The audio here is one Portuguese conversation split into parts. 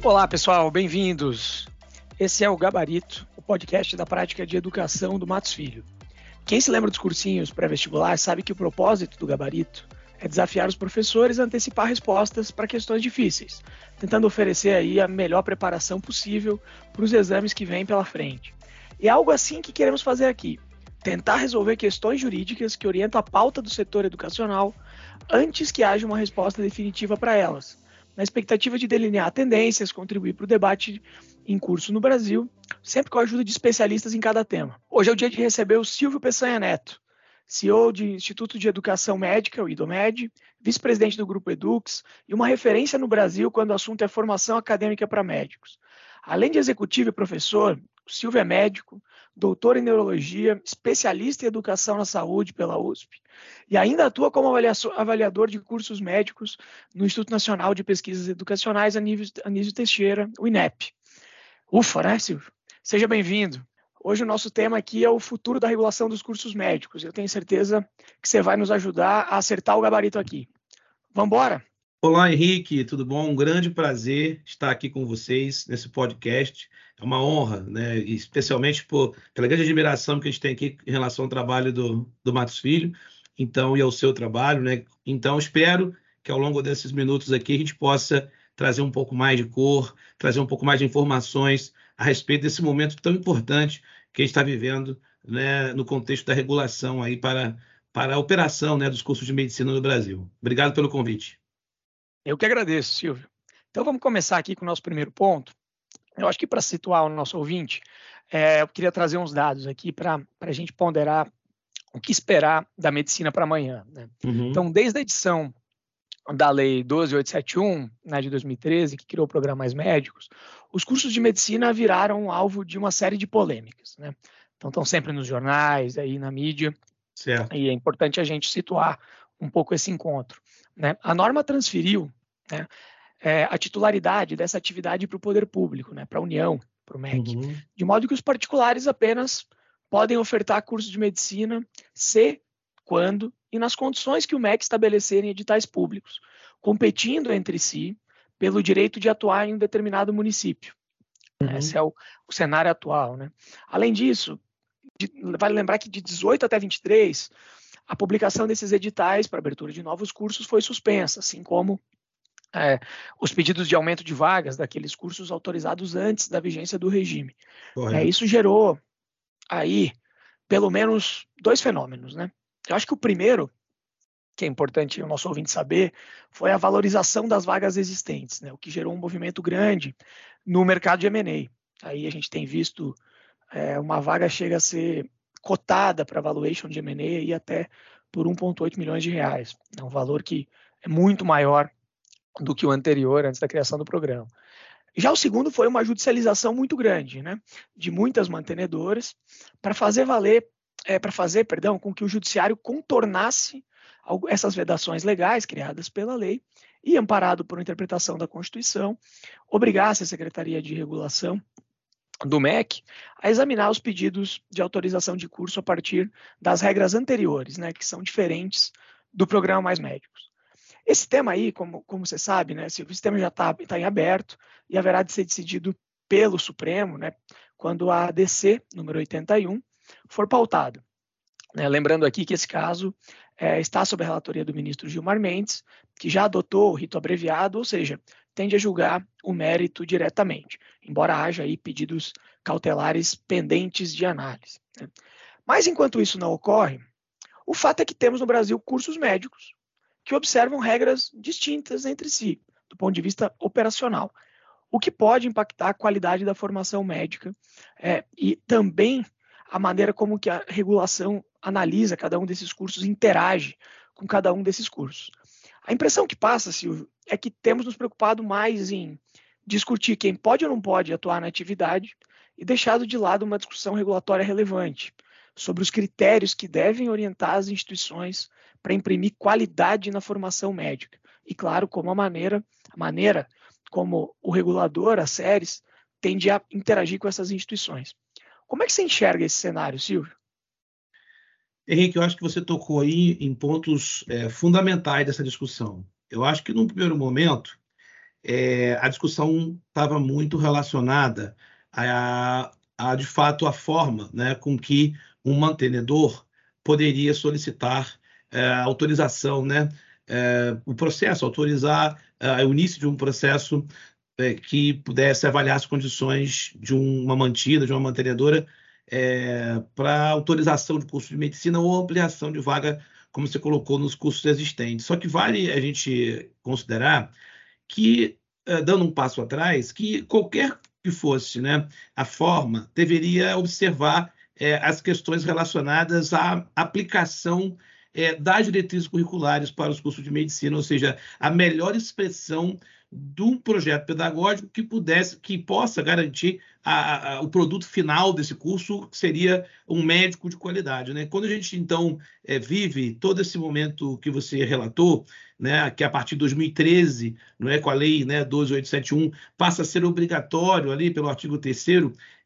Olá, pessoal, bem-vindos. Esse é o Gabarito, o podcast da prática de educação do Matos Filho. Quem se lembra dos cursinhos pré-vestibular sabe que o propósito do Gabarito é desafiar os professores a antecipar respostas para questões difíceis, tentando oferecer aí a melhor preparação possível para os exames que vêm pela frente. E é algo assim que queremos fazer aqui: tentar resolver questões jurídicas que orientam a pauta do setor educacional antes que haja uma resposta definitiva para elas na expectativa de delinear tendências, contribuir para o debate em curso no Brasil, sempre com a ajuda de especialistas em cada tema. Hoje é o dia de receber o Silvio Peçanha Neto, CEO de Instituto de Educação Médica, o IDOMED, vice-presidente do Grupo Edux e uma referência no Brasil quando o assunto é formação acadêmica para médicos. Além de executivo e professor, o Silvio é médico, doutor em neurologia, especialista em educação na saúde pela USP, e ainda atua como avaliador de cursos médicos no Instituto Nacional de Pesquisas Educacionais Anísio Teixeira, o INEP. Ufa, né, Silvio? Seja bem-vindo. Hoje o nosso tema aqui é o futuro da regulação dos cursos médicos. Eu tenho certeza que você vai nos ajudar a acertar o gabarito aqui. Vamos embora? Olá, Henrique, tudo bom? Um grande prazer estar aqui com vocês nesse podcast. É uma honra, né? especialmente por, pela grande admiração que a gente tem aqui em relação ao trabalho do, do Matos Filho, então, e ao seu trabalho. Né? Então, espero que ao longo desses minutos aqui a gente possa trazer um pouco mais de cor, trazer um pouco mais de informações a respeito desse momento tão importante que a gente está vivendo né, no contexto da regulação aí para, para a operação né, dos cursos de medicina no Brasil. Obrigado pelo convite. Eu que agradeço, Silvio. Então vamos começar aqui com o nosso primeiro ponto. Eu acho que para situar o nosso ouvinte, é, eu queria trazer uns dados aqui para a gente ponderar o que esperar da medicina para amanhã. Né? Uhum. Então, desde a edição da Lei 12871, né, de 2013, que criou o programa Mais Médicos, os cursos de medicina viraram alvo de uma série de polêmicas. Né? Então, estão sempre nos jornais, aí na mídia. Certo. E é importante a gente situar um pouco esse encontro. Né? A norma transferiu né, é, a titularidade dessa atividade para o poder público, né, para a União, para o MEC, uhum. de modo que os particulares apenas podem ofertar cursos de medicina se, quando e nas condições que o MEC estabelecer em editais públicos, competindo entre si pelo direito de atuar em um determinado município. Uhum. Esse é o, o, cenário atual. Né? Além disso, de, vale lembrar que de 18 até 23, a publicação desses editais para abertura de novos cursos foi suspensa, assim como é, os pedidos de aumento de vagas daqueles cursos autorizados antes da vigência do regime. É, isso gerou aí pelo menos dois fenômenos, né? Eu acho que o primeiro, que é importante o nosso ouvinte saber, foi a valorização das vagas existentes, né? O que gerou um movimento grande no mercado de M&A. Aí a gente tem visto é, uma vaga chega a ser cotada para valuation de M&A e até por 1,8 milhões de reais. É um valor que é muito maior do que o anterior, antes da criação do programa. Já o segundo foi uma judicialização muito grande, né, de muitas mantenedoras, para fazer valer, é, para fazer, perdão, com que o judiciário contornasse essas vedações legais criadas pela lei e amparado por interpretação da Constituição, obrigasse a Secretaria de Regulação do MEC a examinar os pedidos de autorização de curso a partir das regras anteriores, né, que são diferentes do programa Mais Médicos. Esse tema aí, como, como você sabe, né, Silvio, esse tema já está tá em aberto e haverá de ser decidido pelo Supremo, né, quando a ADC, número 81, for pautado. Né, lembrando aqui que esse caso é, está sob a relatoria do ministro Gilmar Mendes, que já adotou o rito abreviado, ou seja, tende a julgar o mérito diretamente, embora haja aí pedidos cautelares pendentes de análise. Né. Mas enquanto isso não ocorre, o fato é que temos no Brasil cursos médicos que observam regras distintas entre si, do ponto de vista operacional, o que pode impactar a qualidade da formação médica é, e também a maneira como que a regulação analisa cada um desses cursos, interage com cada um desses cursos. A impressão que passa, Silvio, é que temos nos preocupado mais em discutir quem pode ou não pode atuar na atividade e deixado de lado uma discussão regulatória relevante sobre os critérios que devem orientar as instituições para imprimir qualidade na formação médica. E claro, como a maneira, a maneira como o regulador, as séries, tende a interagir com essas instituições. Como é que você enxerga esse cenário, Silvio? Henrique, eu acho que você tocou aí em pontos é, fundamentais dessa discussão. Eu acho que, num primeiro momento, é, a discussão estava muito relacionada a, a, de fato, a forma né, com que um mantenedor poderia solicitar é, autorização, né, é, o processo, autorizar é, o início de um processo é, que pudesse avaliar as condições de uma mantida, de uma mantenedora, é, para autorização de curso de medicina ou ampliação de vaga, como você colocou nos cursos existentes. Só que vale a gente considerar que, é, dando um passo atrás, que qualquer que fosse né, a forma, deveria observar as questões relacionadas à aplicação é, das diretrizes curriculares para os cursos de medicina, ou seja, a melhor expressão de um projeto pedagógico que pudesse, que possa garantir a, a, o produto final desse curso, que seria um médico de qualidade. Né? Quando a gente, então, é, vive todo esse momento que você relatou, né, que a partir de 2013, não é, com a lei né, 12871, passa a ser obrigatório ali pelo artigo 3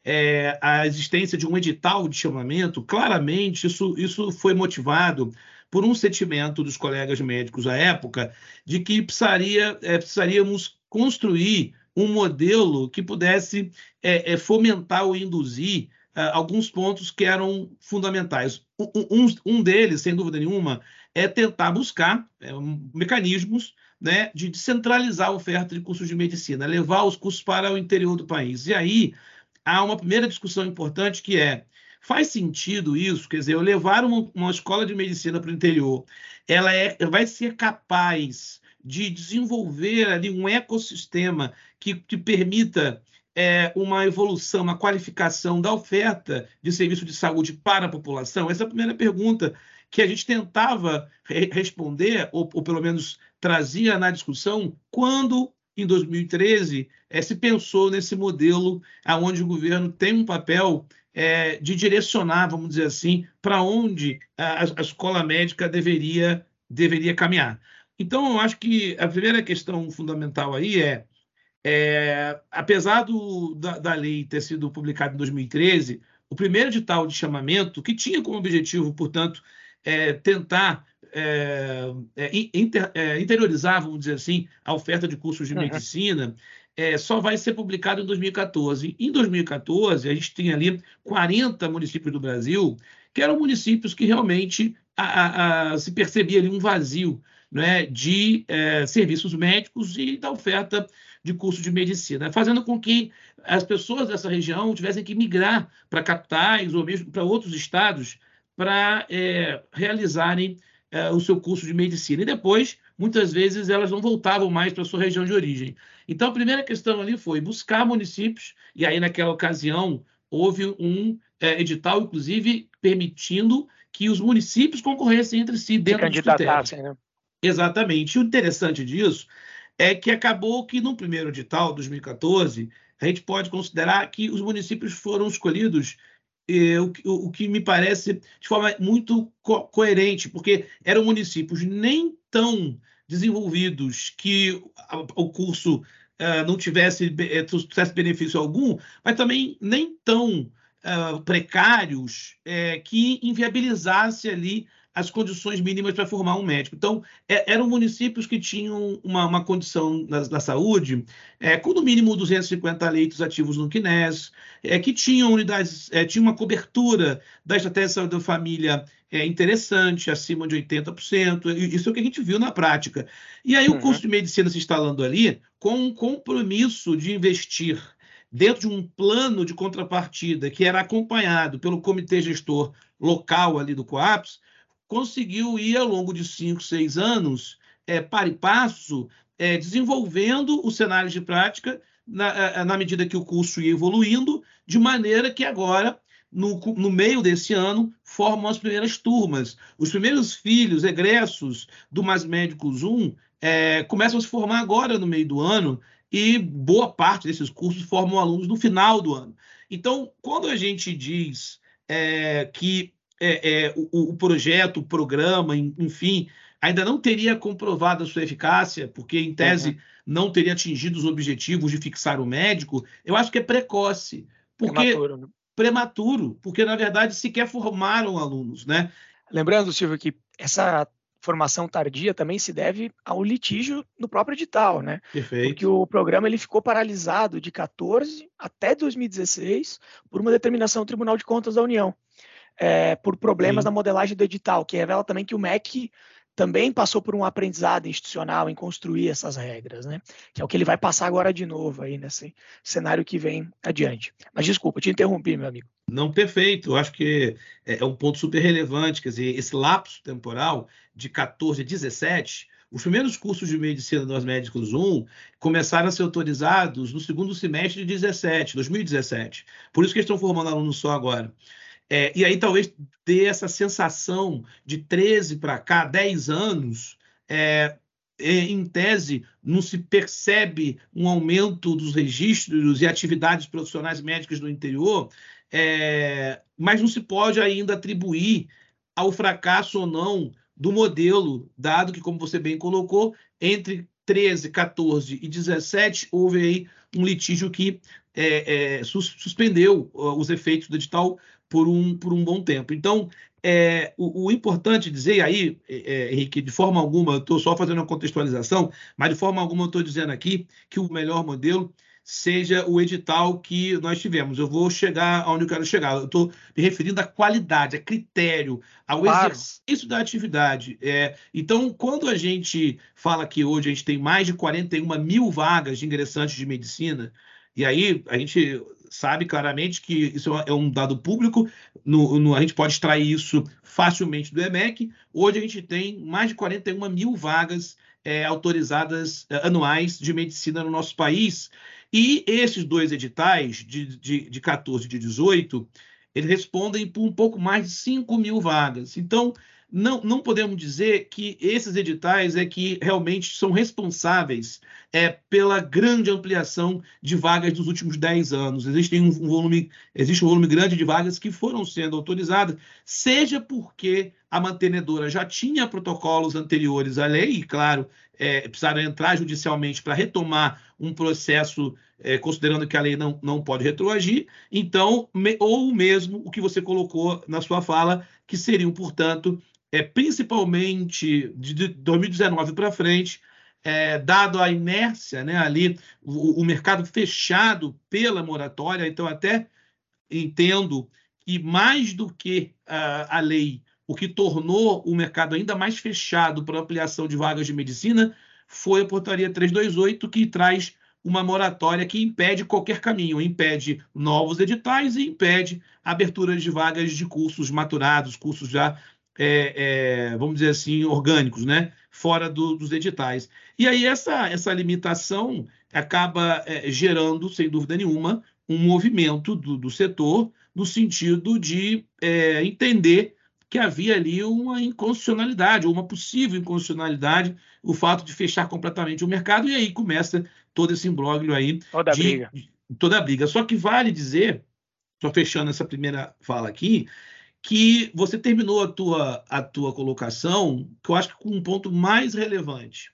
é, a existência de um edital de chamamento, claramente isso, isso foi motivado por um sentimento dos colegas médicos à época de que precisaria, é, precisaríamos construir um modelo que pudesse é, é, fomentar ou induzir é, alguns pontos que eram fundamentais. Um, um, deles, sem dúvida nenhuma, é tentar buscar é, mecanismos né, de descentralizar a oferta de cursos de medicina, levar os cursos para o interior do país. E aí há uma primeira discussão importante que é Faz sentido isso? Quer dizer, eu levar uma, uma escola de medicina para o interior, ela é, vai ser capaz de desenvolver ali um ecossistema que, que permita é, uma evolução, uma qualificação da oferta de serviço de saúde para a população? Essa é a primeira pergunta que a gente tentava re responder, ou, ou, pelo menos trazia na discussão, quando, em 2013, é, se pensou nesse modelo onde o governo tem um papel é, de direcionar, vamos dizer assim, para onde a, a, escola médica deveria, deveria caminhar. Então, eu acho que a primeira questão fundamental aí é, é apesar do, da, da, lei ter sido publicada em 2013, o primeiro edital de chamamento, que tinha como objetivo, portanto, é, tentar é, é inter, é, interiorizar, vamos dizer assim, a oferta de cursos de uhum. medicina, é, só vai ser publicado em 2014. Em 2014, a gente tem ali 40 municípios do Brasil que eram municípios que realmente a, a, a, se percebia ali um vazio né, de é, serviços médicos e da oferta de curso de medicina, fazendo com que as pessoas dessa região tivessem que migrar para capitais ou mesmo para outros estados para é, realizarem é, o seu curso de medicina. E depois, muitas vezes, elas não voltavam mais para a sua região de origem. Então, a primeira questão ali foi buscar municípios, e aí, naquela ocasião, houve um é, edital, inclusive, permitindo que os municípios concorressem entre si dentro dos critérios. Né? Exatamente. E o interessante disso é que acabou que, no primeiro edital, 2014, a gente pode considerar que os municípios foram escolhidos o, o, que me parece de forma muito co coerente, porque eram municípios nem tão desenvolvidos que o curso uh, não tivesse, eh, tivesse benefício algum, mas também nem tão uh, precários é, que inviabilizasse ali as condições mínimas para formar um médico. Então, é, eram municípios que tinham uma, uma condição da, saúde é, com no mínimo 250 leitos ativos no CNES, é, que tinham unidades, é, tinha uma cobertura da estratégia de saúde da família é, interessante, acima de 80%. Isso é o que a gente viu na prática. E aí uhum. o curso de medicina se instalando ali com um compromisso de investir dentro de um plano de contrapartida que era acompanhado pelo comitê gestor local ali do COAPS, conseguiu ir ao longo de cinco, seis anos, é, para e passo, é, desenvolvendo o cenário de prática na, é, é, na, medida que o curso ia evoluindo, de maneira que agora, no, no meio desse ano, formam as primeiras turmas. Os primeiros filhos egressos do Mais Médicos 1 é, começam a se formar agora no meio do ano e boa parte desses cursos formam alunos no final do ano. Então, quando a gente diz é, que é, é, o, o, projeto, o programa, enfim, ainda não teria comprovado a sua eficácia, porque, em tese, uhum. não teria atingido os objetivos de fixar o médico, eu acho que é precoce. Porque, prematuro, né? prematuro, porque, na verdade, sequer formaram alunos, né? Lembrando, Silvio, que essa formação tardia também se deve ao litígio no próprio edital, né? Perfeito. Porque o programa ele ficou paralisado de 14 até 2016 por uma determinação do Tribunal de Contas da União, é, por problemas Sim. na modelagem do edital, que revela também que o MEC também passou por um aprendizado institucional em construir essas regras, né? Que é o que ele vai passar agora de novo aí nesse cenário que vem adiante. Mas desculpa, te interrompi, meu amigo. Não, perfeito. Eu acho que é, é um ponto super relevante. Quer dizer, esse lapso temporal de 14 a 17, os primeiros cursos de medicina dos médicos 1 começaram a ser autorizados no segundo semestre de 17, 2017. Por isso que eles estão formando alunos só agora. É, e aí talvez ter essa sensação de 13 para cá, 10 anos, é, em tese, não se percebe um aumento dos registros e atividades profissionais médicas no interior, é, mas não se pode ainda atribuir ao fracasso ou não do modelo, dado que, como você bem colocou, entre 13, 14 e 17 houve aí um litígio que é, é, sus suspendeu os efeitos do edital por um, por um bom tempo. Então, é, o, o, importante dizer aí, é, é Henrique, de forma alguma, eu estou só fazendo uma contextualização, mas de forma alguma eu estou dizendo aqui que o melhor modelo seja o edital que nós tivemos. Eu vou chegar aonde eu quero chegar. Eu estou me referindo à qualidade, a critério, ao claro. exercício da atividade. É, então, quando a gente fala que hoje a gente tem mais de 41 mil vagas de ingressantes de medicina, e aí a gente sabe claramente que isso é um dado público, no, no, a gente pode extrair isso facilmente do EMEC. Hoje a gente tem mais de 41 mil vagas é, autorizadas é, anuais de medicina no nosso país. E esses dois editais, de, de, de 14 e de 18, eles respondem por um pouco mais de 5 mil vagas. Então, não, não podemos dizer que esses editais é que realmente são responsáveis é, pela grande ampliação de vagas dos últimos 10 anos. Existe um, volume, existe um volume grande de vagas que foram sendo autorizadas, seja porque a mantenedora já tinha protocolos anteriores à lei, e, claro, é, precisaram entrar judicialmente para retomar um processo, é, considerando que a lei não, não pode retroagir, então, me, ou mesmo o que você colocou na sua fala, que seriam, portanto, é, principalmente de 2019 para frente, é, dado a inércia, né, ali, o, o, mercado fechado pela moratória, então até entendo que mais do que a, a lei, o que tornou o mercado ainda mais fechado para ampliação de vagas de medicina foi a portaria 328, que traz uma moratória que impede qualquer caminho, impede novos editais e impede abertura de vagas de cursos maturados, cursos já é, é, vamos dizer assim, orgânicos, né? fora do, dos editais. E aí essa, essa limitação acaba é, gerando, sem dúvida nenhuma, um movimento do, do setor no sentido de é, entender que havia ali uma inconstitucionalidade, ou uma possível inconstitucionalidade, o fato de fechar completamente o mercado, e aí começa todo esse imbróglio aí. Toda a briga. Toda a briga. Só que vale dizer, só fechando essa primeira fala aqui, que você terminou a tua, a tua colocação, que eu acho que com um ponto mais relevante.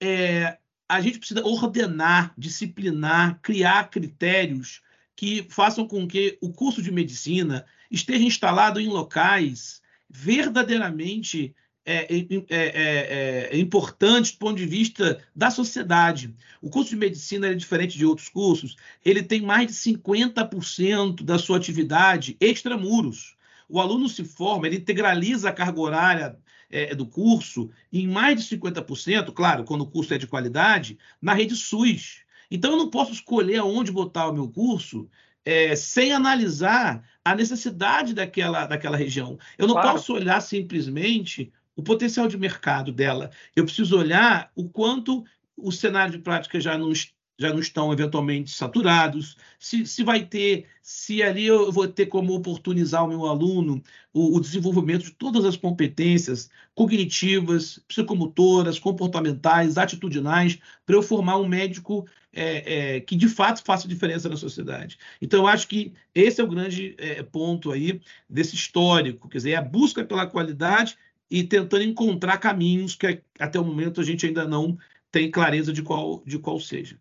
É, a gente precisa ordenar, disciplinar, criar critérios que façam com que o curso de medicina esteja instalado em locais verdadeiramente é é, é, é, é, importantes do ponto de vista da sociedade. O curso de medicina é diferente de outros cursos, ele tem mais de 50% da sua atividade extramuros o aluno se forma, ele integraliza a carga horária é, do curso em mais de 50%, claro, quando o curso é de qualidade, na rede SUS. Então, eu não posso escolher aonde botar o meu curso é, sem analisar a necessidade daquela, daquela região. Eu não claro. posso olhar simplesmente o potencial de mercado dela. Eu preciso olhar o quanto o cenário de prática já não, já não estão eventualmente saturados, se, se vai ter, se ali eu vou ter como oportunizar o meu aluno o, o desenvolvimento de todas as competências cognitivas, psicomotoras, comportamentais, atitudinais, para eu formar um médico é, é, que de fato faça diferença na sociedade. Então, eu acho que esse é o grande é, ponto aí desse histórico, quer dizer, é a busca pela qualidade e tentando encontrar caminhos que até o momento a gente ainda não tem clareza de qual, de qual seja.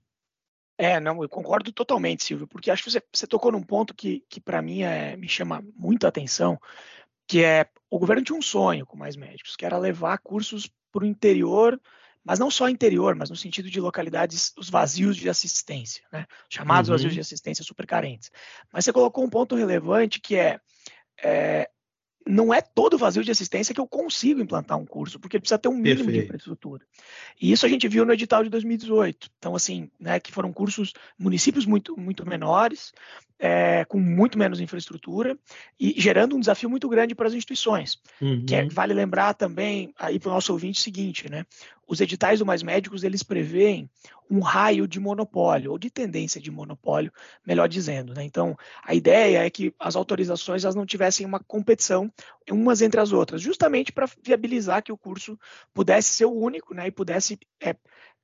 É, não, eu concordo totalmente, Silvio, porque acho que você, você tocou num ponto que, que para mim é, me chama muita atenção, que é o governo tinha um sonho com mais médicos, que era levar cursos para o interior, mas não só interior, mas no sentido de localidades, os vazios de assistência, né? chamados uhum. vazios de assistência super carentes. Mas você colocou um ponto relevante que é, é não é todo vazio de assistência que eu consigo implantar um curso, porque precisa ter um mínimo Perfeito. de infraestrutura. E isso a gente viu no edital de 2018. Então, assim, né, que foram cursos, municípios muito, muito menores, é, com muito menos infraestrutura e gerando um desafio muito grande para as instituições. Uhum. Que é, vale lembrar também aí para o nosso ouvinte o seguinte, né? Os editais do Mais Médicos eles preveem um raio de monopólio ou de tendência de monopólio, melhor dizendo. Né? Então, a ideia é que as autorizações elas não tivessem uma competição umas entre as outras, justamente para viabilizar que o curso pudesse ser o único, né? E pudesse é,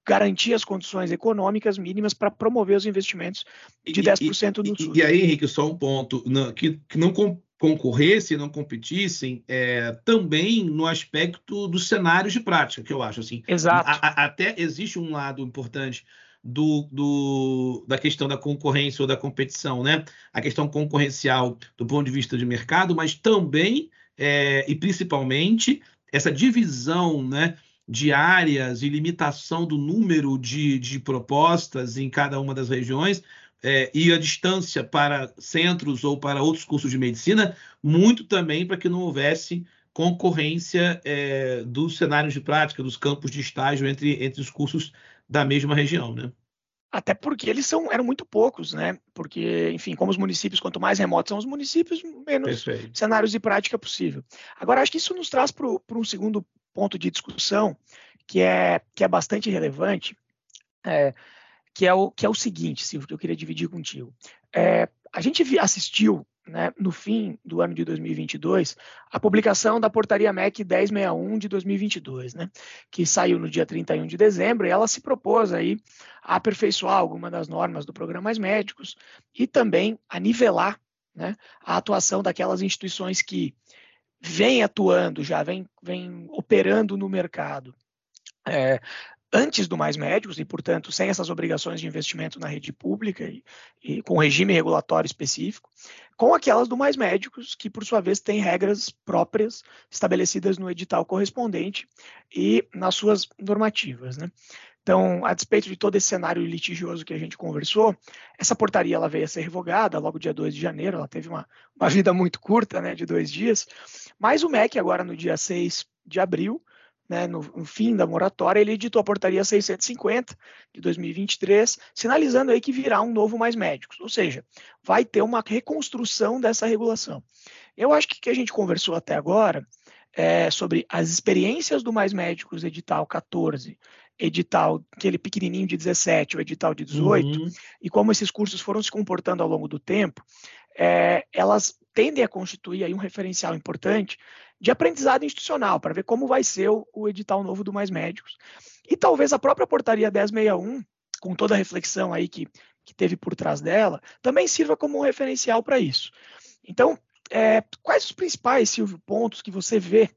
garantir as condições econômicas mínimas para promover os investimentos de 10% do SUS. E, e aí, Henrique, só um ponto, que, que não concorressem, não competissem, é, também no aspecto dos cenários de prática, que eu acho assim. Exato. A, a, até existe um lado importante do, do, da questão da concorrência ou da competição, né? A questão concorrencial do ponto de vista de mercado, mas também é, e principalmente essa divisão, né? de áreas e limitação do número de, de propostas em cada uma das regiões é, e a distância para centros ou para outros cursos de medicina, muito também para que não houvesse concorrência é, dos cenários de prática, dos campos de estágio entre, entre os cursos da mesma região, né? Até porque eles são, eram muito poucos, né? Porque, enfim, como os municípios, quanto mais remotos são os municípios, menos Perfeito. cenários de prática possível. Agora, acho que isso nos traz para um segundo ponto de discussão que é, que é bastante relevante, é, que, é o, que é o seguinte, Silvio, que eu queria dividir contigo. É, a gente assistiu, né, no fim do ano de 2022, a publicação da portaria MEC 1061 de 2022, né, que saiu no dia 31 de dezembro, e ela se propôs aí a aperfeiçoar alguma das normas do programa Mais Médicos e também a nivelar né, a atuação daquelas instituições que vem atuando, já vem, vem operando no mercado é, antes do Mais Médicos e, portanto, sem essas obrigações de investimento na rede pública e, e com regime regulatório específico, com aquelas do Mais Médicos, que, por sua vez, têm regras próprias estabelecidas no edital correspondente e nas suas normativas. Né? Então, a despeito de todo esse cenário litigioso que a gente conversou, essa portaria ela veio a ser revogada logo dia 2 de janeiro, ela teve uma, uma vida muito curta, né, de dois dias, mas o MEC agora no dia 6 de abril, né, no, no, fim da moratória, ele editou a portaria 650 de 2023, sinalizando aí que virá um novo Mais Médicos, ou seja, vai ter uma reconstrução dessa regulação. Eu acho que o que a gente conversou até agora é sobre as experiências do Mais Médicos edital 14 edital, aquele pequenininho de 17, o edital de 18, uhum. e como esses cursos foram se comportando ao longo do tempo, é, elas tendem a constituir aí um referencial importante de aprendizado institucional, para ver como vai ser o, o, edital novo do Mais Médicos. E talvez a própria portaria 1061, com toda a reflexão aí que, que teve por trás dela, também sirva como um referencial para isso. Então, é, quais os principais, Silvio, pontos que você vê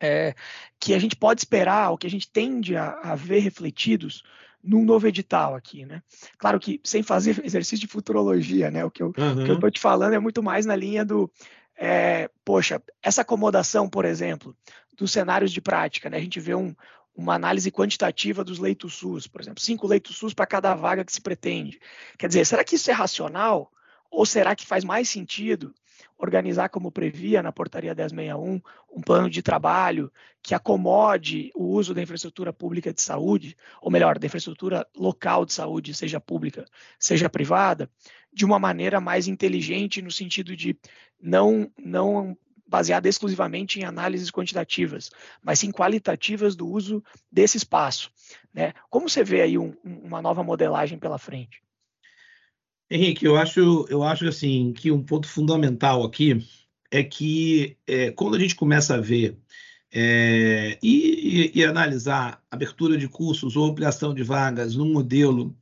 é, que a gente pode esperar, ou que a gente tende a, a ver refletidos num novo edital aqui, né? Claro que sem fazer exercício de futurologia, né? O que eu uhum. estou te falando é muito mais na linha do, é, poxa, essa acomodação, por exemplo, dos cenários de prática, né? A gente vê um, uma análise quantitativa dos leitos SUS, por exemplo, cinco leitos SUS para cada vaga que se pretende. Quer dizer, será que isso é racional? Ou será que faz mais sentido organizar como previa na portaria 1061 um plano de trabalho que acomode o uso da infraestrutura pública de saúde, ou melhor, da infraestrutura local de saúde, seja pública, seja privada, de uma maneira mais inteligente no sentido de não não baseada exclusivamente em análises quantitativas, mas sim qualitativas do uso desse espaço. Né? Como você vê aí um, uma nova modelagem pela frente? Henrique, eu acho, eu acho assim que um ponto fundamental aqui é que é, quando a gente começa a ver é, e, e, e, analisar abertura de cursos ou ampliação de vagas num modelo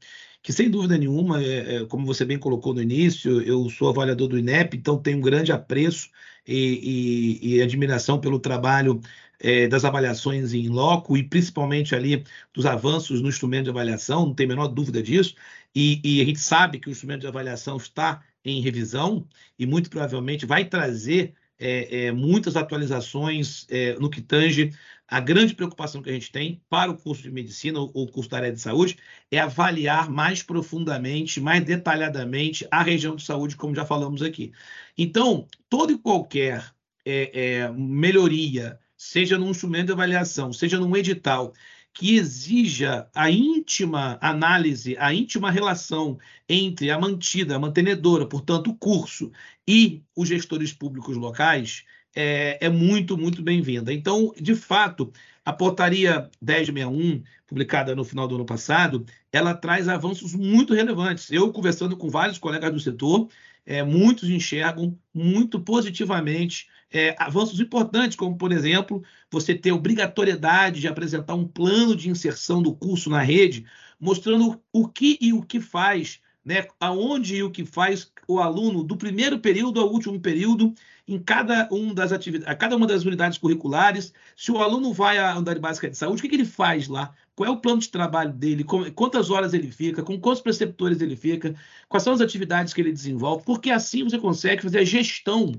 que, sem dúvida nenhuma, é, é como você bem colocou no início, eu sou avaliador do INEP, então tenho um grande apreço e, e admiração pelo trabalho é, das avaliações em loco e principalmente ali dos avanços no instrumento de avaliação, não tem a menor dúvida disso. E, e, a gente sabe que o instrumento de avaliação está em revisão e muito provavelmente vai trazer é, é, muitas atualizações é, no que tange a grande preocupação que a gente tem para o curso de medicina ou o curso da área de saúde é avaliar mais profundamente, mais detalhadamente a região de saúde, como já falamos aqui. Então, toda e qualquer é, é, melhoria, seja num instrumento de avaliação, seja num edital, que exija a íntima análise, a íntima relação entre a mantida, a mantenedora, portanto, o curso, e os gestores públicos locais, é, é muito, muito bem-vinda. Então, de fato, a portaria 1061, publicada no final do ano passado, ela traz avanços muito relevantes. Eu, conversando com vários colegas do setor, é, muitos enxergam muito positivamente é, avanços importantes, como, por exemplo, você ter obrigatoriedade de apresentar um plano de inserção do curso na rede, mostrando o que e o que faz, né, aonde e o que faz o aluno do primeiro período ao último período em cada, um das atividades, a cada uma das unidades curriculares. Se o aluno vai à unidade básica de saúde, o que, que ele faz lá? Qual é o plano de trabalho dele? Quantas horas ele fica? Com quantos preceptores ele fica? Quais são as atividades que ele desenvolve? Porque assim você consegue fazer a gestão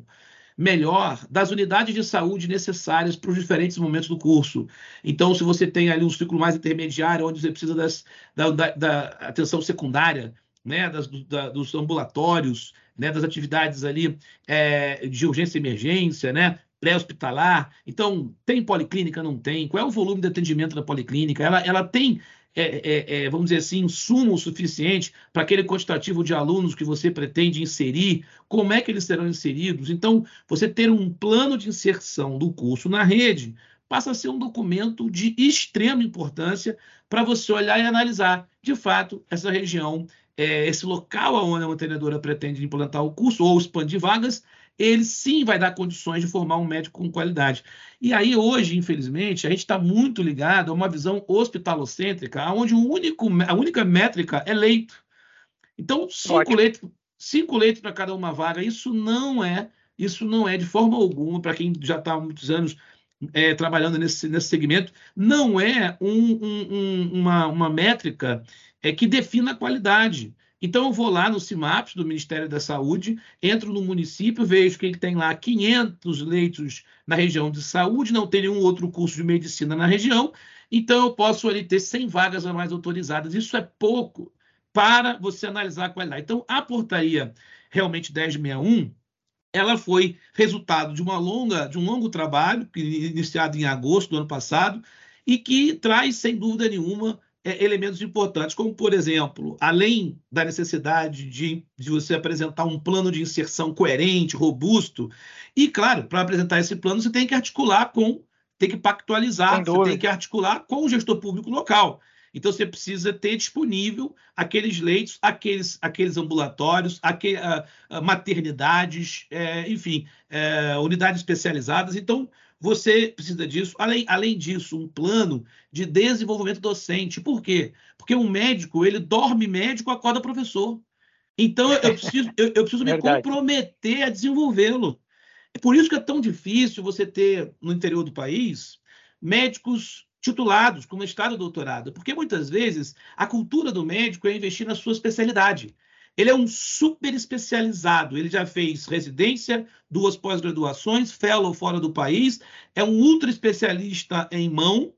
melhor das unidades de saúde necessárias para os diferentes momentos do curso. Então, se você tem ali um ciclo mais intermediário, onde você precisa das, da, da, da atenção secundária, né, das, da, dos ambulatórios, né, das atividades ali é, de urgência e emergência, né, pré-hospitalar. Então, tem policlínica? Não tem? Qual é o volume de atendimento da policlínica? Ela, ela tem é, é, é, vamos dizer assim, insumo suficiente para aquele quantitativo de alunos que você pretende inserir, como é que eles serão inseridos. Então, você ter um plano de inserção do curso na rede passa a ser um documento de extrema importância para você olhar e analisar, de fato, essa região, é, esse local onde a mantenedora pretende implantar o curso ou expandir vagas, ele sim vai dar condições de formar um médico com qualidade. E aí, hoje, infelizmente, a gente está muito ligado a uma visão hospitalocêntrica, onde o único, a única métrica é leito. Então, cinco leitos, cinco leitos para cada uma vaga, isso não é, isso não é de forma alguma, para quem já está há muitos anos é, trabalhando nesse, nesse segmento, não é um, um, uma, uma métrica é, que defina a qualidade. Então, eu vou lá no CIMAPS do Ministério da Saúde, entro no município, vejo que ele tem lá 500 leitos na região de saúde, não tem nenhum outro curso de medicina na região, então eu posso ali ter 100 vagas a mais autorizadas. Isso é pouco para você analisar a qualidade. Então, a portaria realmente 1061, ela foi resultado de uma longa, de um longo trabalho iniciado em agosto do ano passado e que traz, sem dúvida nenhuma, é, elementos importantes, como, por exemplo, além da necessidade de, de você apresentar um plano de inserção coerente, robusto, e, claro, para apresentar esse plano, você tem que articular com, tem que pactualizar, você tem que articular com o gestor público local. Então, você precisa ter disponível aqueles leitos, aqueles, aqueles ambulatórios, aquele, uh, uh, maternidades, é, enfim, é, unidades especializadas. Então, você precisa disso. Além, além disso, um plano de desenvolvimento docente. Por quê? Porque um médico, ele dorme médico, acorda professor. Então, eu preciso, eu, eu preciso me comprometer a desenvolvê-lo. É por isso que é tão difícil você ter, no interior do país, médicos titulados com mestrado e doutorado, porque muitas vezes a cultura do médico é investir na sua especialidade. Ele é um super especializado. Ele já fez residência, duas pós-graduações, fellow fora do país, é um ultra especialista em mão,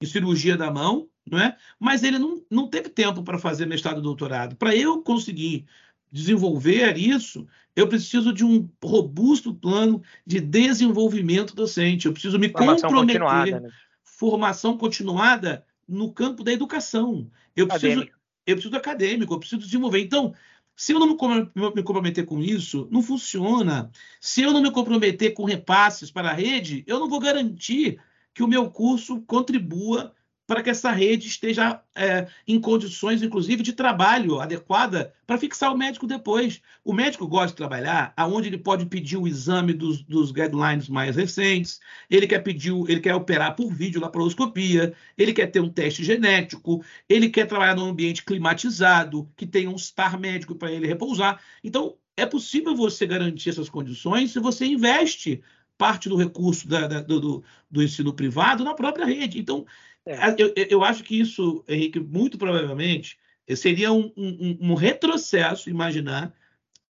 em cirurgia da mão, não é? Mas ele não, não teve tempo para fazer mestrado e doutorado. Para eu conseguir desenvolver isso, eu preciso de um robusto plano de desenvolvimento docente. Eu preciso me formação comprometer. Continuada, né? Formação continuada no campo da educação. Eu preciso, eu preciso acadêmico, eu preciso desenvolver. Então, se eu não me comprometer com isso, não funciona. Se eu não me comprometer com repasses para a rede, eu não vou garantir que o meu curso contribua para que essa rede esteja é, em condições, inclusive, de trabalho adequada para fixar o médico depois. O médico gosta de trabalhar aonde ele pode pedir o exame dos, dos guidelines mais recentes, ele quer pedir, ele quer operar por vídeo laparoscopia, ele quer ter um teste genético, ele quer trabalhar num ambiente climatizado, que tenha um star médico para ele repousar. Então, é possível você garantir essas condições se você investe parte do recurso da, da, do, do ensino privado na própria rede. Então. Eu, eu, acho que isso, Henrique, muito provavelmente seria um, um, um retrocesso imaginar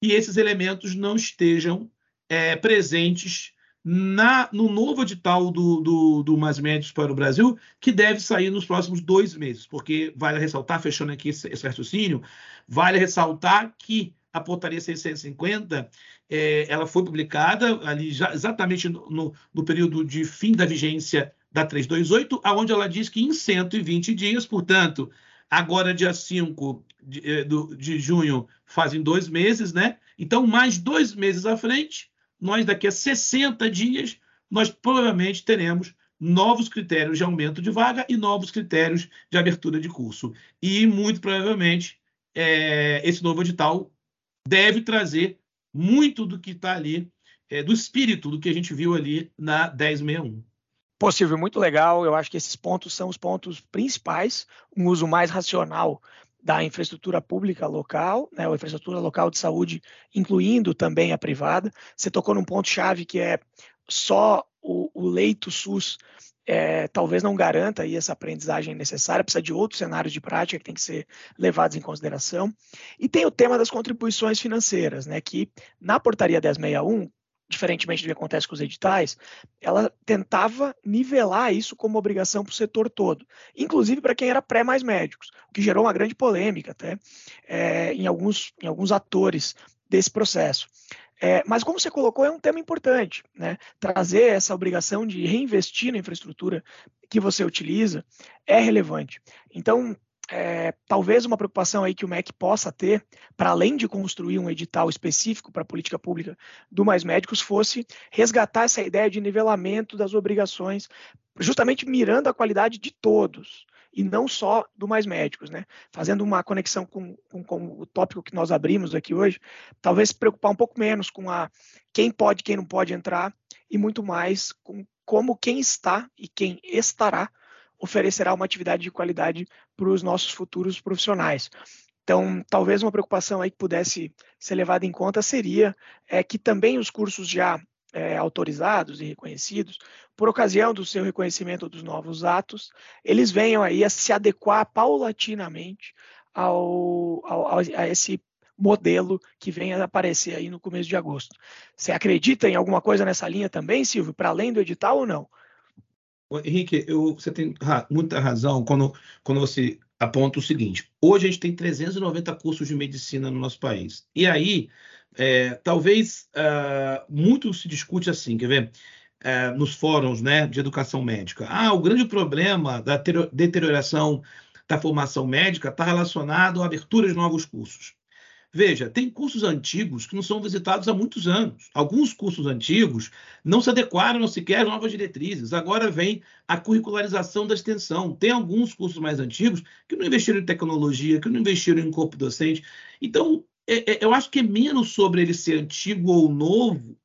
que esses elementos não estejam é, presentes na, no novo edital do, do, do Mais Médicos para o Brasil, que deve sair nos próximos dois meses, porque vale ressaltar, fechando aqui esse, esse raciocínio, vale ressaltar que a portaria 650 é, ela foi publicada ali já, exatamente no, no, período de fim da vigência da 328, aonde ela diz que em 120 dias, portanto, agora dia 5 de, é, de junho fazem dois meses, né? Então, mais dois meses à frente, nós daqui a 60 dias, nós provavelmente teremos novos critérios de aumento de vaga e novos critérios de abertura de curso. E, muito provavelmente, é, esse novo edital deve trazer muito do que está ali, é, do espírito do que a gente viu ali na 1061. Possível, muito legal. Eu acho que esses pontos são os pontos principais, um uso mais racional da infraestrutura pública local, né, a infraestrutura local de saúde, incluindo também a privada. Você tocou num ponto-chave que é só o, o leito SUS é, talvez não garanta aí essa aprendizagem necessária, precisa de outros cenários de prática que tem que ser levados em consideração. E tem o tema das contribuições financeiras, né, que na portaria 1061 diferentemente do que acontece com os editais, ela tentava nivelar isso como obrigação para o setor todo, inclusive para quem era pré mais médicos, o que gerou uma grande polêmica até é, em, alguns, em alguns atores desse processo. É, mas como você colocou, é um tema importante, né? Trazer essa obrigação de reinvestir na infraestrutura que você utiliza é relevante. Então, é, talvez uma preocupação aí que o MEC possa ter, para além de construir um edital específico para a política pública do Mais Médicos, fosse resgatar essa ideia de nivelamento das obrigações, justamente mirando a qualidade de todos e não só do Mais Médicos, né? Fazendo uma conexão com, com, com o tópico que nós abrimos aqui hoje, talvez se preocupar um pouco menos com a quem pode, quem não pode entrar e muito mais com como quem está e quem estará oferecerá uma atividade de qualidade para os nossos futuros profissionais. Então, talvez uma preocupação aí que pudesse ser levada em conta seria é, que também os cursos já é, autorizados e reconhecidos, por ocasião do seu reconhecimento dos novos atos, eles venham aí a se adequar paulatinamente ao, ao, a esse modelo que vem a aparecer aí no começo de agosto. Você acredita em alguma coisa nessa linha também, Silvio, para além do edital ou não? Henrique, eu, você tem muita razão quando, quando você aponta o seguinte: hoje a gente tem 390 cursos de medicina no nosso país. E aí, é, talvez uh, muito se discute assim, quer ver? Uh, nos fóruns né, de educação médica. Ah, o grande problema da deterioração da formação médica está relacionado à abertura de novos cursos. Veja, tem cursos antigos que não são visitados há muitos anos. Alguns cursos antigos não se adequaram sequer às novas diretrizes. Agora vem a curricularização da extensão. Tem alguns cursos mais antigos que não investiram em tecnologia, que não investiram em corpo docente. Então, é, é, eu acho que é menos sobre ele ser antigo ou novo,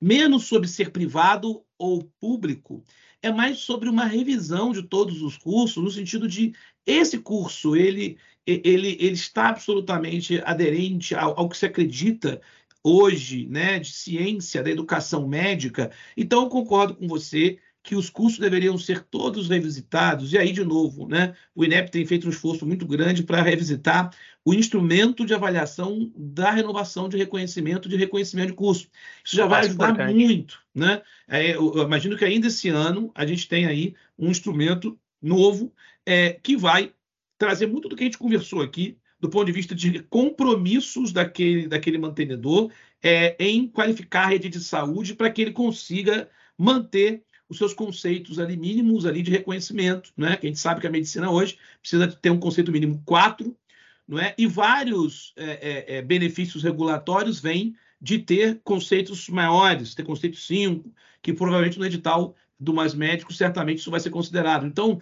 menos sobre ser privado ou público, é mais sobre uma revisão de todos os cursos, no sentido de esse curso, ele ele, ele está absolutamente aderente ao, ao que se acredita hoje, né, de ciência, da educação médica. Então, eu concordo com você que os cursos deveriam ser todos revisitados. E aí, de novo, né, o INEP tem feito um esforço muito grande para revisitar o instrumento de avaliação da renovação de reconhecimento de reconhecimento de curso. Isso já vai ajudar importante. muito. Né? É, eu imagino que ainda esse ano a gente tem aí um instrumento novo é, que vai trazer muito do que a gente conversou aqui, do ponto de vista de compromissos daquele, daquele mantenedor é, em qualificar a rede de saúde para que ele consiga manter os seus conceitos ali mínimos ali de reconhecimento, né? Que a gente sabe que a medicina hoje precisa ter um conceito mínimo 4, não é? E vários é, é, é, benefícios regulatórios vêm de ter conceitos maiores, ter conceito 5, que provavelmente no edital do Mais Médico certamente isso vai ser considerado. Então,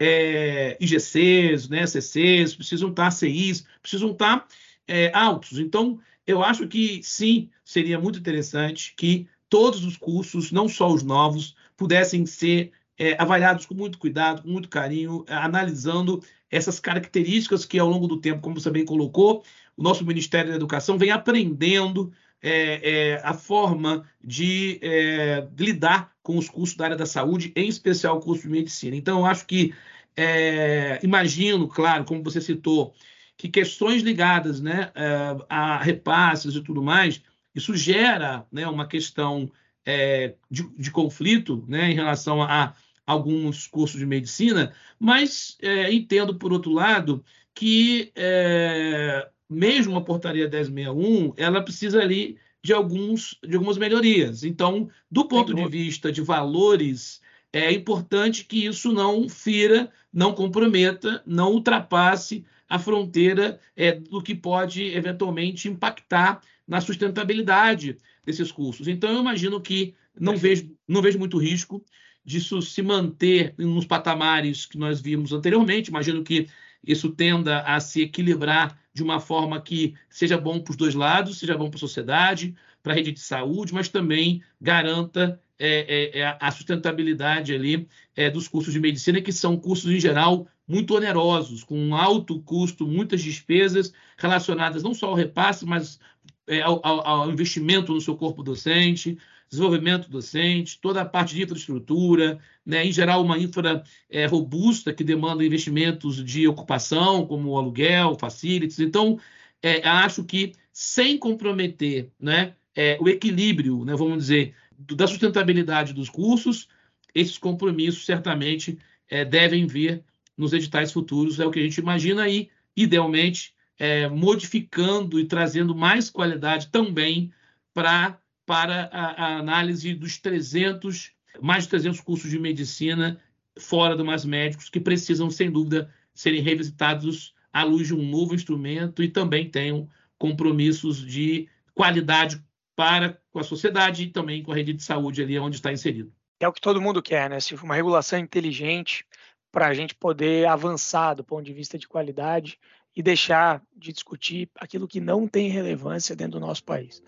é, IGCs, né, CCs, precisam estar, CIs, precisam estar é, altos. Então, eu acho que sim, seria muito interessante que todos os cursos, não só os novos, pudessem ser é, avaliados com muito cuidado, com muito carinho, analisando essas características que, ao longo do tempo, como você bem colocou, o nosso Ministério da Educação vem aprendendo é, é, a forma de é, lidar com os cursos da área da saúde, em especial o curso de medicina. Então, eu acho que, é, imagino, claro, como você citou, que questões ligadas né, é, a repasses e tudo mais Isso gera né, uma questão é, de, de, conflito né, em relação a alguns cursos de medicina, mas entendo, por outro lado, que é, mesmo a portaria 1061, ela precisa ali de, alguns, de algumas melhorias. Então, do ponto de vista de valores, é importante que isso não fira, não comprometa, não ultrapasse a fronteira é, do que pode eventualmente impactar na sustentabilidade desses cursos. Então, eu imagino que não vejo, não vejo muito risco disso se manter nos patamares que nós vimos anteriormente. Imagino que isso tenda a se equilibrar de uma forma que seja bom para os dois lados, seja bom para a sociedade, para a rede de saúde, mas também garanta é, é, é, a sustentabilidade ali é, dos cursos de medicina, que são cursos, em geral, muito onerosos, com um alto custo, muitas despesas relacionadas não só ao repasse, mas é, ao, ao, investimento no seu corpo docente, desenvolvimento docente, toda a parte de infraestrutura, né? em geral, uma infra é, robusta que demanda investimentos de ocupação, como aluguel, facilities. Então, é, acho que sem comprometer né, é, o equilíbrio, né, vamos dizer, da sustentabilidade dos cursos, esses compromissos certamente é, devem vir nos editais futuros, é o que a gente imagina aí, idealmente, é, modificando e trazendo mais qualidade também pra, para a, a, análise dos 300, mais de 300 cursos de medicina fora do Mais Médicos, que precisam, sem dúvida, serem revisitados à luz de um novo instrumento e também tenham compromissos de qualidade para com a sociedade e também com a rede de saúde ali onde está inserido. É o que todo mundo quer, né, Silvio? Uma regulação inteligente para a gente poder avançar do ponto de vista de qualidade e deixar de discutir aquilo que não tem relevância dentro do nosso país.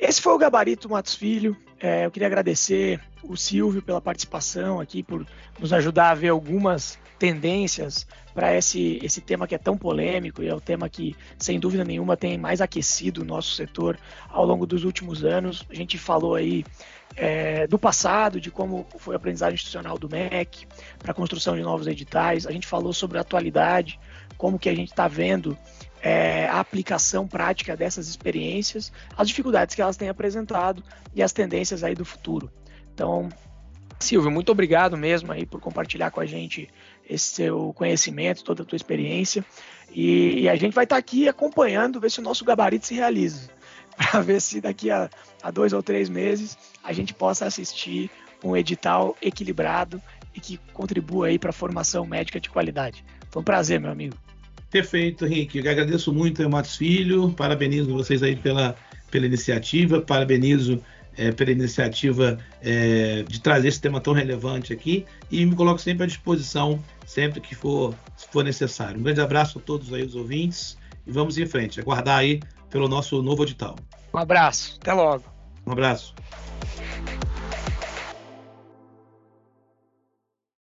Esse foi o Gabarito Matos Filho. É, eu queria agradecer o Silvio pela participação aqui, por nos ajudar a ver algumas tendências para esse, esse tema que é tão polêmico e é o tema que, sem dúvida nenhuma, tem mais aquecido o nosso setor ao longo dos últimos anos. A gente falou aí é, do passado, de como foi a aprendizagem institucional do MEC para a construção de novos editais. A gente falou sobre a atualidade, como que a gente está vendo é, a aplicação prática dessas experiências, as dificuldades que elas têm apresentado e as tendências aí do futuro. Então, Silvio, muito obrigado mesmo aí por compartilhar com a gente esse seu conhecimento, toda a tua experiência. E, e a gente vai estar tá aqui acompanhando, ver se o nosso gabarito se realiza, para ver se daqui a, a dois ou três meses a gente possa assistir um edital equilibrado e que contribua aí para a formação médica de qualidade. Foi um prazer, meu amigo. Perfeito, Henrique. Eu agradeço muito ao Matos Filho, parabenizo vocês aí pela, pela iniciativa, parabenizo é, pela iniciativa é, de trazer esse tema tão relevante aqui e me coloco sempre à disposição, sempre que for, for necessário. Um grande abraço a todos aí os ouvintes e vamos em frente, aguardar aí pelo nosso novo edital. Um abraço, até logo. Um abraço.